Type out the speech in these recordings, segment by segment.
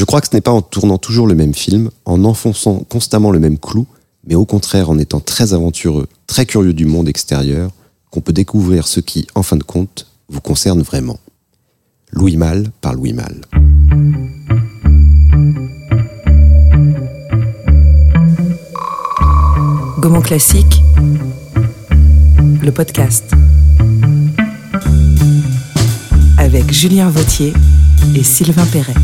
Je crois que ce n'est pas en tournant toujours le même film, en enfonçant constamment le même clou, mais au contraire en étant très aventureux, très curieux du monde extérieur, qu'on peut découvrir ce qui, en fin de compte, vous concerne vraiment. Louis Mal par Louis Mal. Gaumont Classique, le podcast. Avec Julien Vautier et Sylvain Perret.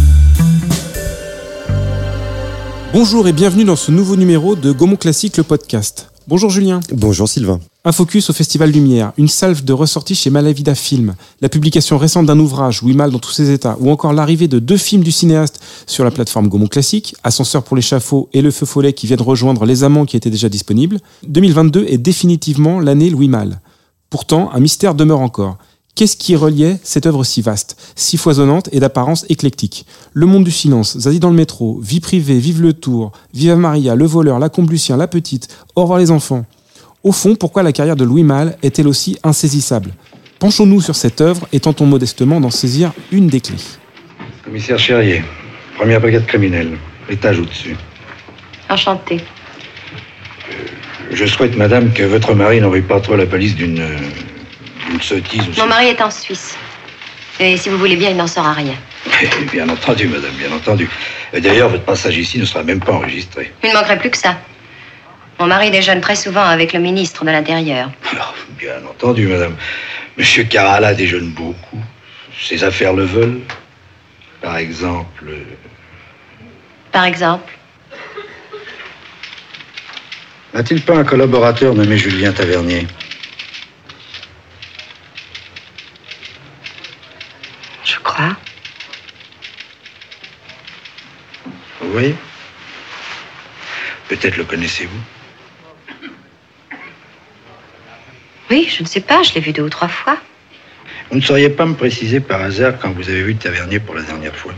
Bonjour et bienvenue dans ce nouveau numéro de Gaumont Classique, le podcast. Bonjour Julien. Bonjour Sylvain. Un focus au Festival Lumière, une salve de ressorties chez Malavida Film, la publication récente d'un ouvrage, Oui Mal dans tous ses états, ou encore l'arrivée de deux films du cinéaste sur la plateforme Gaumont Classique, Ascenseur pour l'échafaud et Le Feu Follet qui viennent rejoindre Les Amants qui étaient déjà disponibles. 2022 est définitivement l'année Louis Mal. Pourtant, un mystère demeure encore. Qu'est-ce qui reliait cette œuvre si vaste, si foisonnante et d'apparence éclectique? Le monde du silence, Zazie dans le métro, Vie privée, Vive le tour, Viva Maria, Le voleur, La Comblucien, La petite, Au revoir les enfants. Au fond, pourquoi la carrière de Louis Malle est-elle aussi insaisissable? Penchons-nous sur cette œuvre et tentons modestement d'en saisir une des clés. Commissaire Cherrier, première brigade criminelle, étage au-dessus. Enchanté. Je souhaite, madame, que votre mari n'envoie pas trop la police d'une sottise Mon mari est en Suisse. Et si vous voulez bien, il n'en saura rien. Bien entendu, madame, bien entendu. Et d'ailleurs, votre passage ici ne sera même pas enregistré. Il ne manquerait plus que ça. Mon mari déjeune très souvent avec le ministre de l'Intérieur. Alors, bien entendu, madame. Monsieur Carala déjeune beaucoup. Ses affaires le veulent. Par exemple, euh, Par exemple, n'a-t-il pas un collaborateur nommé Julien Tavernier je crois. Oui. Peut-être le connaissez-vous. Oui, je ne sais pas, je l'ai vu deux ou trois fois. Vous ne sauriez pas me préciser par hasard quand vous avez vu Tavernier pour la dernière fois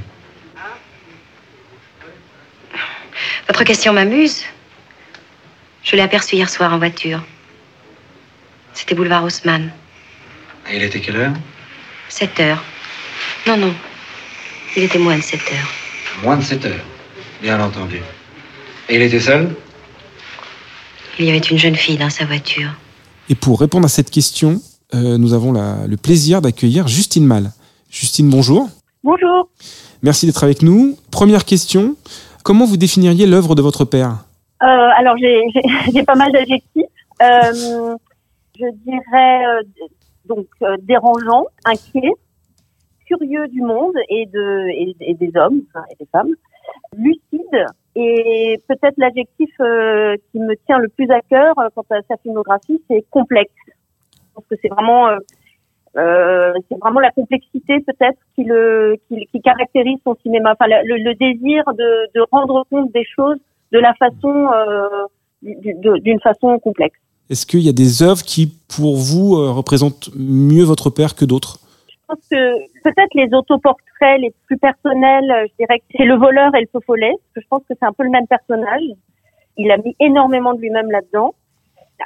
Votre question m'amuse. Je l'ai aperçu hier soir en voiture. C'était boulevard Haussmann. Et il était quelle heure? 7 heures. Non, non. Il était moins de 7 heures. Moins de 7 heures. Bien entendu. Et il était seul? Il y avait une jeune fille dans sa voiture. Et pour répondre à cette question, euh, nous avons la- le plaisir d'accueillir Justine Mal. Justine, bonjour. Bonjour. Merci d'être avec nous. Première question, comment vous définiriez l'œuvre de votre père? Euh, alors j'ai pas mal d'adjectifs. Euh, je dirais euh, donc euh, dérangeant, inquiet, curieux du monde et de et, et des hommes et des femmes, lucide et peut-être l'adjectif euh, qui me tient le plus à cœur euh, quant à sa filmographie, c'est complexe. Pense que c'est vraiment euh, c'est vraiment la complexité peut-être qui le qui, caractérise son cinéma. Enfin le, désir de, rendre compte des choses de la façon d'une façon complexe. Est-ce qu'il y a des œuvres qui, pour vous, représentent mieux votre père que d'autres? Pense que peut-être les autoportraits les plus personnels, euh, je dirais que c'est le voleur et le feu follet, parce que je pense que c'est un peu le même personnage. Il a mis énormément de lui-même là-dedans,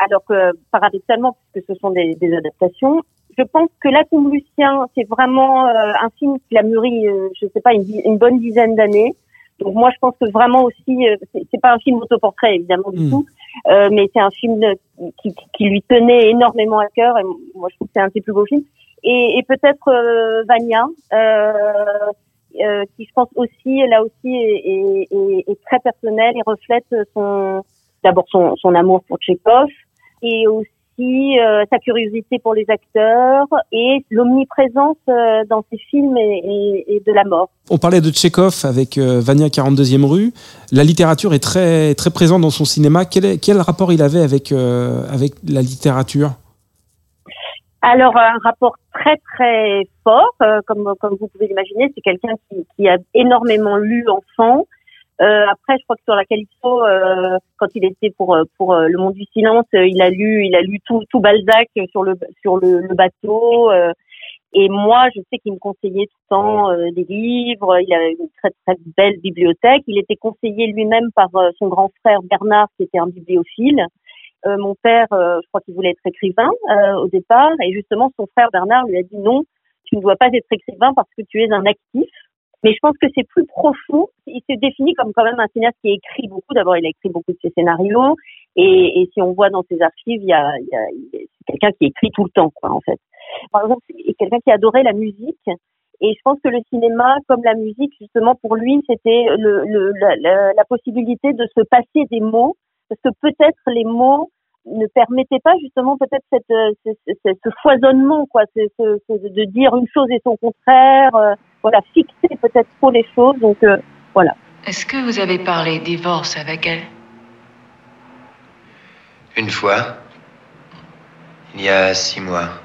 alors que paradoxalement, puisque ce sont des, des adaptations, je pense que La Tombe Lucien, c'est vraiment euh, un film qui a mûri, euh, je sais pas, une, bonne dizaine d'années. Donc moi, je pense que vraiment aussi, euh, c'est pas un film autoportrait évidemment du Mm. tout, euh, mais c'est un film de- qui, qui lui tenait énormément à cœur. Et moi, je trouve que c'est un ses plus beaux films. Et, et peut-être euh, Vania, euh, euh, qui je pense aussi, là aussi, est, est- est- très personnel et reflète son d'abord son, son amour pour Tchekhov et aussi euh, sa curiosité pour les acteurs et l'omniprésence euh, dans ses films et, et- et de la mort. On parlait de Tchekhov avec Vania 42e rue. La littérature est très, très présente dans son cinéma. Quel, est- quel rapport il avait avec, avec la littérature? Alors un rapport très très fort, euh, comme comme vous pouvez l'imaginer, c'est quelqu'un qui, qui a énormément lu enfant. Euh, après, je crois que sur la Calypso, euh, quand il était pour euh, pour euh, Le Monde du Silence, euh, il a lu il a lu tout tout Balzac sur le sur le, le bateau. et moi, je sais qu'il me conseillait tout le temps des livres. Il avait une très très belle bibliothèque. Il était conseillé lui-même par son grand frère Bernard, qui était un bibliophile. Euh, mon père, euh, je crois qu'il voulait être écrivain euh, au départ, et justement son frère Bernard lui a dit non, tu ne dois pas être écrivain parce que tu es un actif. Mais je pense que c'est plus profond. il s'est défini comme quand même un cinéaste qui écrit beaucoup. D'abord, il a écrit beaucoup de ses scénarios, et, et si on voit dans ses archives, il y a, y a c'est quelqu'un qui écrit tout le temps, quoi, en fait. Par exemple, c'est quelqu'un qui adorait la musique, et je pense que le cinéma, comme la musique, justement, pour lui, c'était le, le, la possibilité de se passer des mots, parce que peut-être les mots ne permettait pas justement peut-être cette, euh, ce, foisonnement quoi, ce, de dire une chose et son contraire, euh, voilà, fixer peut-être trop les choses. Donc euh, voilà. Est-ce que vous avez parlé divorce avec elle? Une fois, il y a six mois,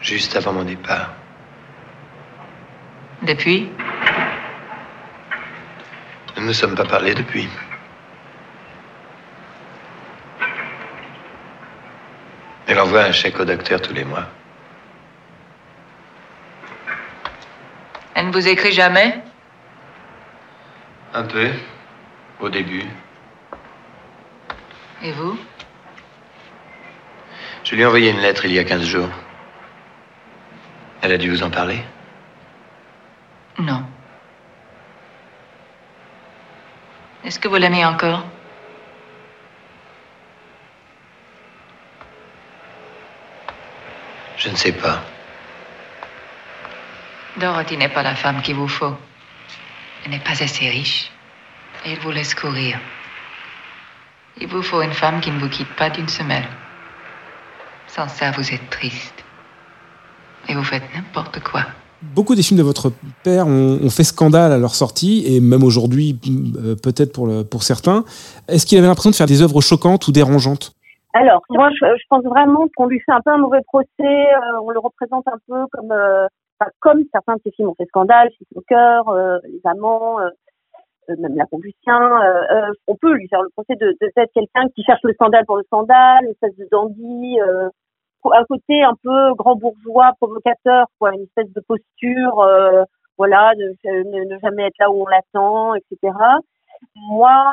juste avant mon départ. Depuis? Nous ne nous sommes pas parlé depuis. Elle envoie un chèque au docteur tous les mois. Elle ne vous écrit jamais? Un peu, au début. Et vous? Je lui ai envoyé une lettre il y a 15 jours. Elle a dû vous en parler? Non. Est-ce que vous l'aimez encore? Je ne sais pas. Dorothy n'est pas la femme qu'il vous faut. Elle n'est pas assez riche. Et elle vous laisse courir. Il vous faut une femme qui ne vous quitte pas d'une semaine. Sans ça, vous êtes triste. Et vous faites n'importe quoi. Beaucoup des films de votre père ont, fait scandale à leur sortie, et même aujourd'hui, euh, peut-être pour, pour certains. Est-ce qu'il avait l'impression de faire des œuvres choquantes ou dérangeantes? Alors, moi, je, je, pense vraiment qu'on lui fait un peu un mauvais procès. Euh, on le représente un peu comme, euh, comme certains de ses films ont fait scandale, au cœur, euh, Les Amants, euh, même La Convulsion. on peut lui faire le procès de, de être quelqu'un qui cherche le scandale pour le scandale, une espèce de dandy, un côté un peu grand bourgeois, provocateur, quoi, une espèce de posture, voilà, de ne, jamais être là où on l'attend, etc. Moi,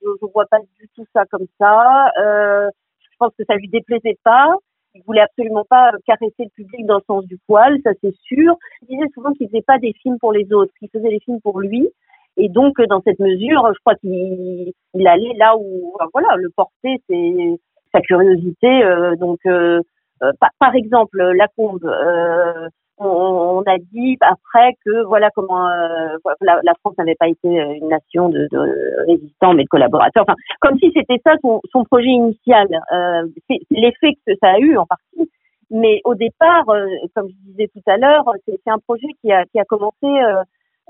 je, je vois pas du tout ça comme ça. Euh, je pense que ça lui déplaisait pas. Il voulait absolument pas caresser le public dans le sens du poil, ça c'est sûr. Il disait souvent qu'il faisait pas des films pour les autres, qu'il faisait des films pour lui. Et donc, dans cette mesure, je crois qu'il allait là où, voilà, le porter, c'est sa curiosité. Euh, donc, euh, euh, par, par, exemple, la combe, on, a dit après que voilà comment euh, la, France n'avait pas été une nation de, de, résistants mais de collaborateurs. Enfin, comme si c'était ça son, son, projet initial. Euh, c'est l'effet que ça a eu en partie. Mais au départ, euh, comme je disais tout à l'heure, c'est un projet qui a, qui a commencé euh,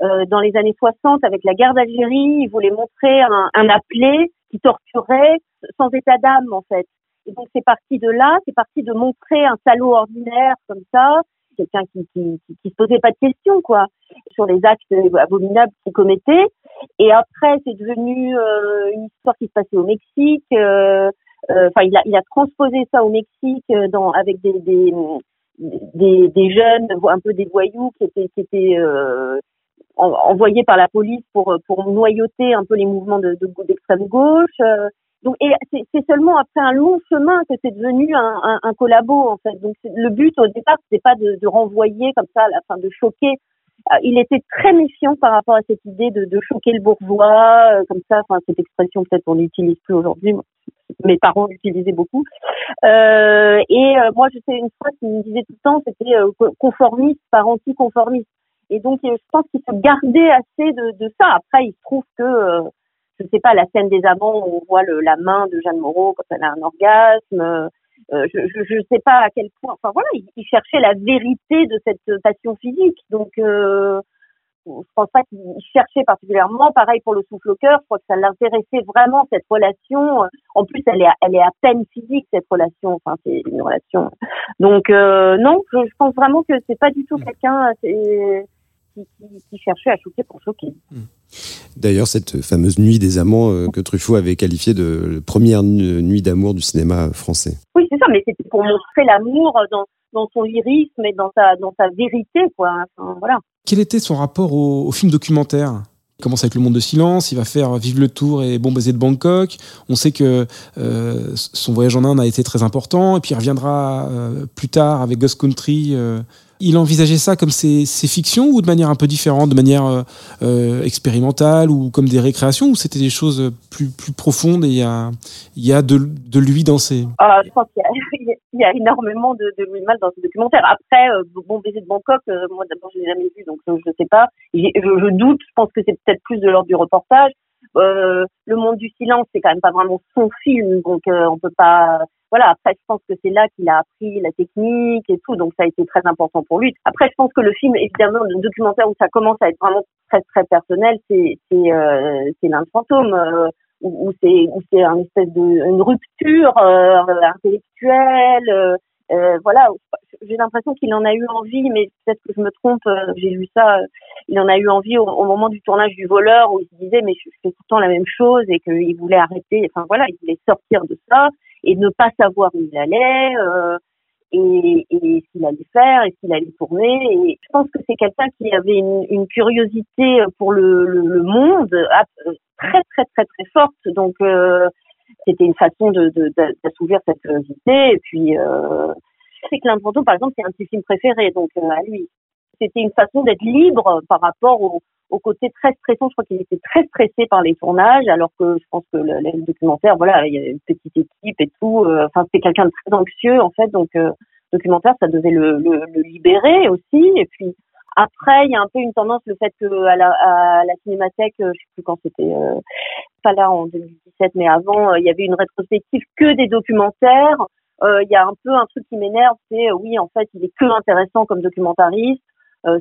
euh, dans les années 60 avec la guerre d'Algérie. Il voulait montrer un, un appelé qui torturait sans état d'âme en fait. Et donc c'est parti de là, c'est parti de montrer un salaud ordinaire comme ça, quelqu'un qui, qui, qui, se posait pas de questions quoi sur les actes abominables qu'il commettait. Et après, c'est devenu euh, une histoire qui se passait au Mexique. Euh, euh, enfin, il a, transposé ça au Mexique dans avec des des, des, des jeunes, un peu des voyous qui étaient qui envoyés par la police pour pour noyauter un peu les mouvements de d'extrême gauche. Donc, et c'est seulement après un long chemin que c'est devenu un, collabo en fait. Donc le but au départ c'était pas de, renvoyer comme ça, à la fin de choquer. Euh, il était très méfiant par rapport à cette idée de, choquer le bourgeois, euh, comme ça. Enfin cette expression peut-être on n'utilise plus aujourd'hui. Mes parents l'utilisaient beaucoup. Euh, et moi je sais une fois qu'il me disait tout le temps c'était conformiste par anticonformiste. Et donc je pense qu'il se gardait assez de, de ça. Après il se trouve que je sais pas, la scène des amants où on voit le, la main de Jeanne Moreau quand elle a un orgasme. Euh, je, ne sais pas à quel point. Enfin voilà, il, cherchait la vérité de cette passion physique. Donc, euh, je pense pas qu'il cherchait particulièrement. Pareil pour le souffle au cœur. Je crois que ça l'intéressait vraiment cette relation. En plus, elle est, elle est à peine physique cette relation. Enfin, c'est une relation. Donc euh, non, je, je, pense vraiment que c'est pas du tout mm. quelqu'un qui, cherchait à choquer pour choquer. Hmm. D'ailleurs, cette fameuse nuit des amants euh, que Truffaut avait qualifiée de première nuit d'amour du cinéma français. Oui, c'est ça, mais c'était pour montrer l'amour dans, dans, son lyrisme et dans sa, dans sa vérité, quoi. voilà. Quel était son rapport au, film documentaire? Il commence avec le monde de silence, il va faire Vive le Tour et Bon de Bangkok. On sait que euh, son voyage en Inde a été très important, et puis il reviendra euh, plus tard avec Ghost Country. Euh. il envisageait ça comme ses, ses, fictions ou de manière un peu différente, de manière expérimentale ou comme des récréations, ou c'était des choses plus, plus profondes et il y a, y a de, de lui dans ses... Ah, je pense qu'il y, y, a énormément de, de Mal dans ce documentaire. Après, Bon baiser de Bangkok, moi d'abord je l'ai jamais vu, donc je ne sais pas. Je, je doute, je pense que c'est peut-être plus de l'ordre du reportage. Euh, le monde du silence, c'est quand même pas vraiment son film, donc euh, on peut pas. Voilà. Après, je pense que c'est là qu'il a appris la technique et tout, donc ça a été très important pour lui. Après, je pense que le film, évidemment, le documentaire où ça commence à être vraiment très très personnel, c'est c'est euh, c'est l'Inde fantôme. Euh, où, c'est où espèce de une rupture euh, intellectuelle euh, voilà, j'ai l'impression qu'il en a eu envie, mais peut-être que je me trompe, euh, j'ai lu ça, euh, il en a eu envie au, moment du tournage du voleur où il se disait mais je fais tout le temps la même chose et qu'il voulait arrêter, enfin voilà, il voulait sortir de ça et ne pas savoir où il allait et, et qu'il allait faire et qu'il allait tourner. Et je pense que c'est quelqu'un qui avait une, une, curiosité pour le, le, monde très très très très forte, donc c'était une façon de, d'assouvir cette curiosité. Et puis, euh, c'est que l'Infanto, par exemple, c'est un de ses films préférés, donc euh, à lui. C'était une façon d'être libre par rapport au, côté très stressant. Je crois qu'il était très stressé par les tournages, alors que je pense que le, documentaire, voilà, il y a une petite équipe et tout. Euh, enfin, c'était quelqu'un de très anxieux, en fait, donc euh, documentaire, ça devait le, le, libérer aussi. Et puis, après, il y a un peu une tendance, le fait que à la, Cinémathèque, euh, je sais plus quand c'était, euh, pas là en 2017, mais avant, il y avait une rétrospective que des documentaires. Il y a un peu un truc qui m'énerve, c'est oui, en fait, il est que intéressant comme documentariste.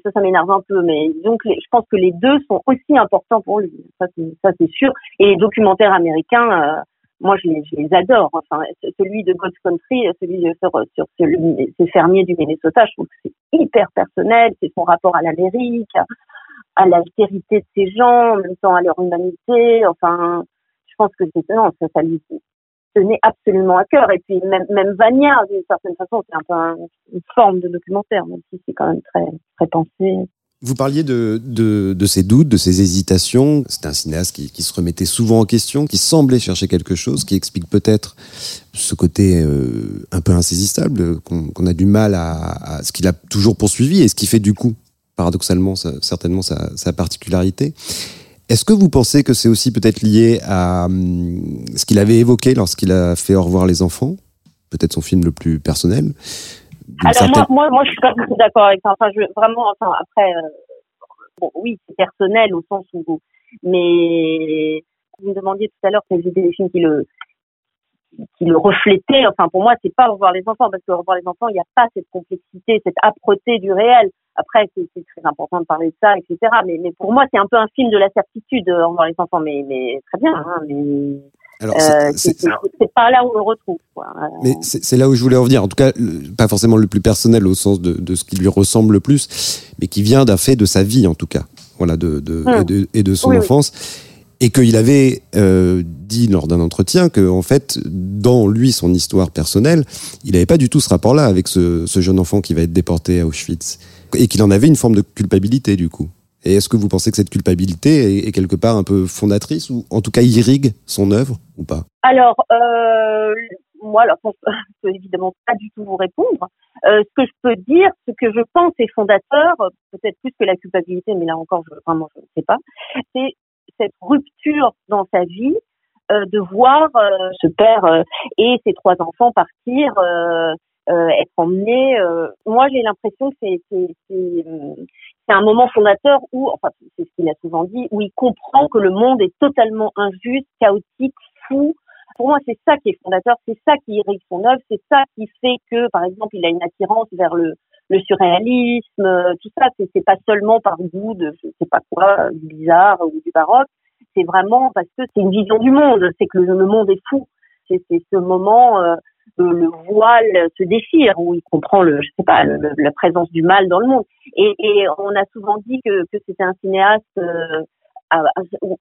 Ça, ça m'énerve un peu, mais donc je pense que les deux sont aussi importants pour lui. Ça, c'est sûr. Et les documentaires américains moi je les, je les, adore. Enfin, celui de God's Country, celui sur, sur ces fermiers du Minnesota, je trouve que c'est hyper personnel, c'est son rapport à l'Amérique, à l'altérité de ces gens, en même temps à leur humanité. Enfin, je pense que c'est non, ça, ça lui tenait absolument à cœur. Et puis même, même Vania, d'une certaine façon, c'est un peu une forme de documentaire, même si c'est quand même très, très pensé. Vous parliez de, de, de, ses doutes, de ses hésitations. C'est un cinéaste qui, qui, se remettait souvent en question, qui semblait chercher quelque chose, qui explique peut-être ce côté euh, un peu insaisissable, qu'on a du mal à, ce qu'il a toujours poursuivi et ce qui fait du coup, paradoxalement, certainement sa particularité. Est-ce que vous pensez que c'est aussi peut-être lié à hum, ce qu'il avait évoqué lorsqu'il a fait Au revoir les enfants, peut-être son film le plus personnel, alors moi, moi, moi, je suis pas d'accord avec ça. Enfin, je, vraiment, enfin, après, euh, bon, oui, c'est personnel au sens où, mais vous me demandiez tout à l'heure quels étaient les films qui le qui le reflétaient. Enfin, pour moi, c'est pas revoir les enfants parce que revoir les enfants, il n'y a pas cette complexité, cette âpreté du réel. Après, c'est très important de parler de ça, etc. Mais, mais pour moi, c'est un peu un film de la certitude, revoir les enfants. Mais, mais très bien. Hein, mais alors, euh, c'est pas là où on le retrouve. Quoi. Mais c'est là où je voulais en venir. En tout cas, pas forcément le plus personnel au sens de, de, ce qui lui ressemble le plus, mais qui vient d'un fait de sa vie, en tout cas, voilà, de, de, et, hum. de et, de, son enfance. Et qu'il avait euh, dit lors d'un entretien que, en fait, dans lui, son histoire personnelle, il n'avait pas du tout ce rapport-là avec ce, jeune enfant qui va être déporté à Auschwitz. Et qu'il en avait une forme de culpabilité, du coup. Et est-ce que vous pensez que cette culpabilité est, quelque part un peu fondatrice ou en tout cas irrigue son œuvre ou pas? Alors, euh, moi, alors, je peux évidemment pas du tout vous répondre. Euh, ce que je peux dire, ce que je pense est fondateur, peut-être plus que la culpabilité, mais là encore, vraiment, je ne sais pas, c'est cette rupture dans sa vie euh, de voir euh, ce père euh, et ses trois enfants partir, être emmenés. moi, j'ai l'impression que c'est c'est un moment fondateur où, enfin, c'est ce qu'il a souvent dit, où il comprend que le monde est totalement injuste, chaotique, fou. Pour moi, c'est ça qui est fondateur, c'est ça qui irrigue son œuvre, c'est ça qui fait que, par exemple, il a une attirance vers le, le surréalisme, tout ça, c'est pas seulement par goût de, je sais pas quoi, du bizarre ou du baroque, c'est vraiment parce que c'est une vision du monde, c'est que le, monde est fou. C'est ce moment euh, le voile se déchire, où il comprend le, je sais pas, la présence du mal dans le monde. Et, et on a souvent dit que, que c'était un cinéaste euh,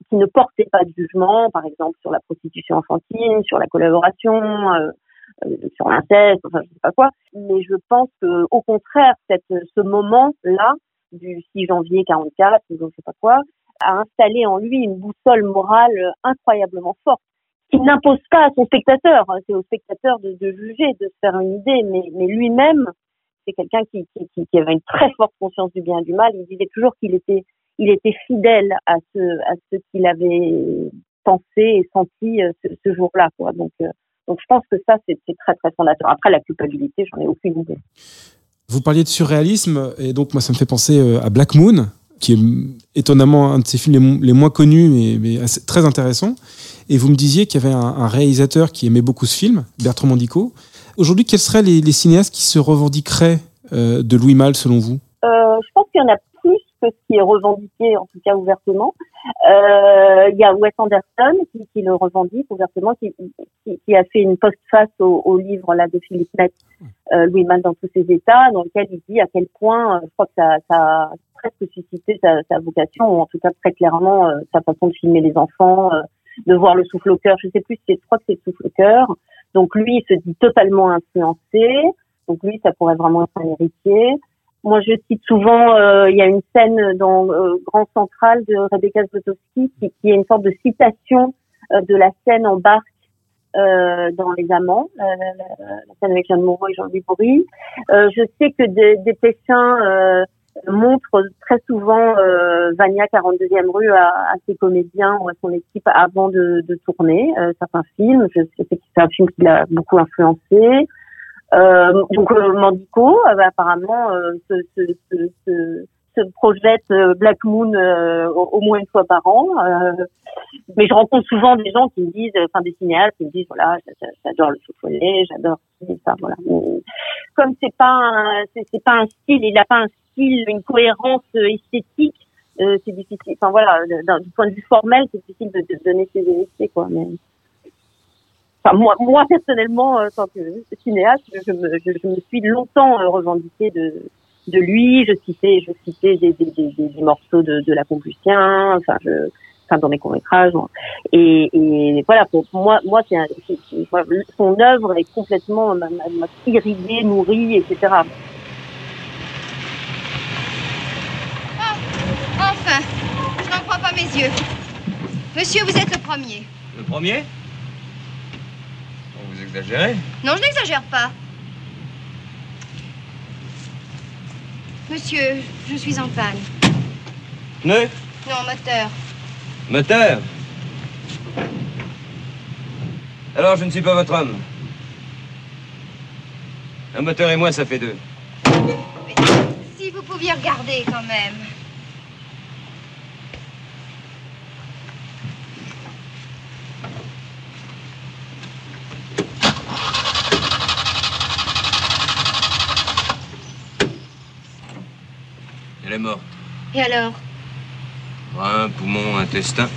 qui ne portait pas de jugement, par exemple sur la prostitution enfantine, sur la collaboration, euh, euh, sur l'inceste, enfin je sais pas quoi. Mais je pense que au contraire, cette, ce moment-là du 6 janvier 44, ou je sais pas quoi, a installé en lui une boussole morale incroyablement forte qui n'impose pas à son spectateur. C'est au spectateur de, de, juger, de se faire une idée, mais, mais lui-même, c'est quelqu'un qui, qui, qui, avait une très forte conscience du bien et du mal. Il disait toujours qu'il était, il était fidèle à ce, à ce qu'il avait pensé et senti euh, ce, ce jour-là. Quoi. Donc, euh, donc je pense que ça, c'est très très fondateur. Après, la culpabilité, j'en ai aucune idée. Vous parliez de surréalisme, et donc moi, ça me fait penser euh, à Black Moon, qui est étonnamment un de ses films les, moins connus, mais, mais très intéressant. Et vous me disiez qu'il y avait un, un, réalisateur qui aimait beaucoup ce film, Bertrand Mandico. Aujourd'hui, quels seraient les, les, cinéastes qui se revendiqueraient euh, de Louis Malle, selon vous? Euh, Je pense qu'il y en a plus que ce qui est revendiqué, en tout cas ouvertement. Euh, il y a Wes Anderson qui, qui le revendique ouvertement, qui, qui, qui, a fait une postface au, au livre là de Philippe Metz, euh, Louis Malle dans tous ses états, dans lequel il dit à quel point, euh, je crois que ça, ça a presque suscité sa, sa, vocation, ou en tout cas très clairement euh, sa façon de filmer les enfants, de voir le souffle au cœur. Je sais plus si c'est, je crois que c'est le souffle au cœur. Donc lui, il se dit totalement influencé. Donc lui, ça pourrait vraiment être un héritier. Moi, je cite souvent, euh, il y a une scène dans euh, Grand Central de Rebecca Zlotowski qui, qui, est une sorte de citation euh, de la scène en barque euh, dans Les Amants, la, la, scène avec Jeanne Moreau et Jean-Louis Bourri. je sais que des, des Pessins montrent très souvent Vania 42e rue à, à, ses comédiens ou à son équipe avant de, de tourner certains films. Je sais que c'est un film qui l'a beaucoup influencé. Euh, donc euh, Mandico, euh, apparemment, se, se, se, se, projette Black Moon au, moins une fois par an. mais je rencontre souvent des gens qui me disent, enfin des cinéastes qui me disent, voilà, j'adore le soufflet, j'adore ça, voilà. comme c'est pas c'est pas un style, il n'a pas un style, une cohérence esthétique. Euh, c'est difficile. Enfin voilà, du point de vue formel, c'est difficile de, de donner ses héritiers quoi. Mais enfin moi, moi personnellement, en tant que cinéaste, je me, je, je me suis longtemps euh, revendiquée de, de lui. Je citais, je citais des, des, des, des morceaux de, de la Complucien, enfin, je, enfin dans mes courts métrages. Et, et voilà, pour moi, moi, c'est son œuvre est complètement m'a irriguée, nourrie, etc. Oh, enfin, je n'en crois pas mes yeux. Monsieur, vous êtes le premier. Le premier? Vous exagérez Non, je n'exagère pas. Monsieur, je suis en panne. Pneu Non, moteur. Moteur Alors, je ne suis pas votre homme. Un moteur et moi, ça fait deux. Mais si vous pouviez regarder quand même. Elle est morte. Et alors Un poumon, intestin.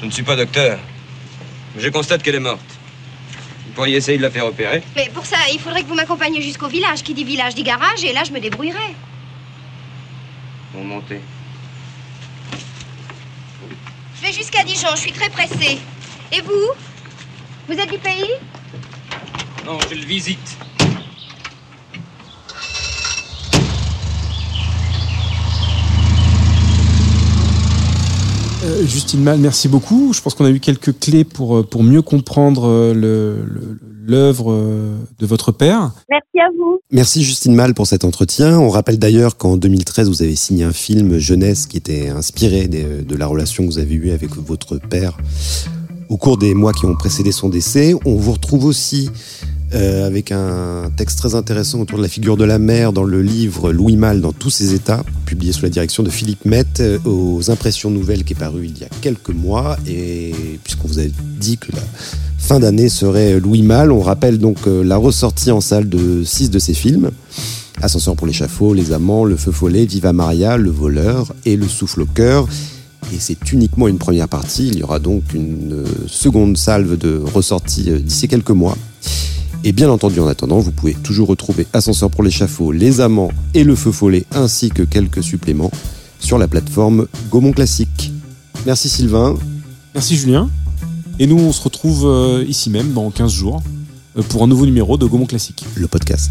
Je ne suis pas docteur. Mais je constate qu'elle est morte. Vous pourriez essayer de la faire opérer Mais pour ça, il faudrait que vous m'accompagniez jusqu'au village. Qui dit village dit garage, et là, je me débrouillerai. Bon, montez. Je vais jusqu'à Dijon, je suis très pressée. Et vous? Vous êtes du pays? Non, je le visite. Justine Mal, merci beaucoup. Je pense qu'on a eu quelques clés pour, euh, pour mieux comprendre euh, l'œuvre de votre père. Merci à vous. Merci Justine Mal pour cet entretien. On rappelle d'ailleurs qu'en 2013, vous avez signé un film jeunesse qui était inspiré de, de la relation que vous avez eue avec votre père au cours des mois qui ont précédé son décès. On vous retrouve aussi euh, avec un texte très intéressant autour de la figure de la mère dans le livre Louis Malle dans tous ses états, publié sous la direction de Philippe Mette euh, aux Impressions Nouvelles qui est paru il y a quelques mois. Et puisqu'on vous a dit que la fin d'année serait Louis Malle, on rappelle donc euh, la ressortie en salle de six de ses films. Ascenseur pour l'échafaud, Les Amants, Le Feu Follet, Viva Maria, Le Voleur et Le Souffle au cœur. Et c'est uniquement une première partie. Il y aura donc une seconde salve de ressortie d'ici quelques mois. Et bien entendu, en attendant, vous pouvez toujours retrouver Ascenseur pour l'échafaud, Les Amants et Le Feu Follet, ainsi que quelques suppléments sur la plateforme Gaumont Classique. Merci Sylvain. Merci Julien. Et nous, on se retrouve euh, ici même dans 15 jours euh, pour un nouveau numéro de Gaumont Classique. Le podcast.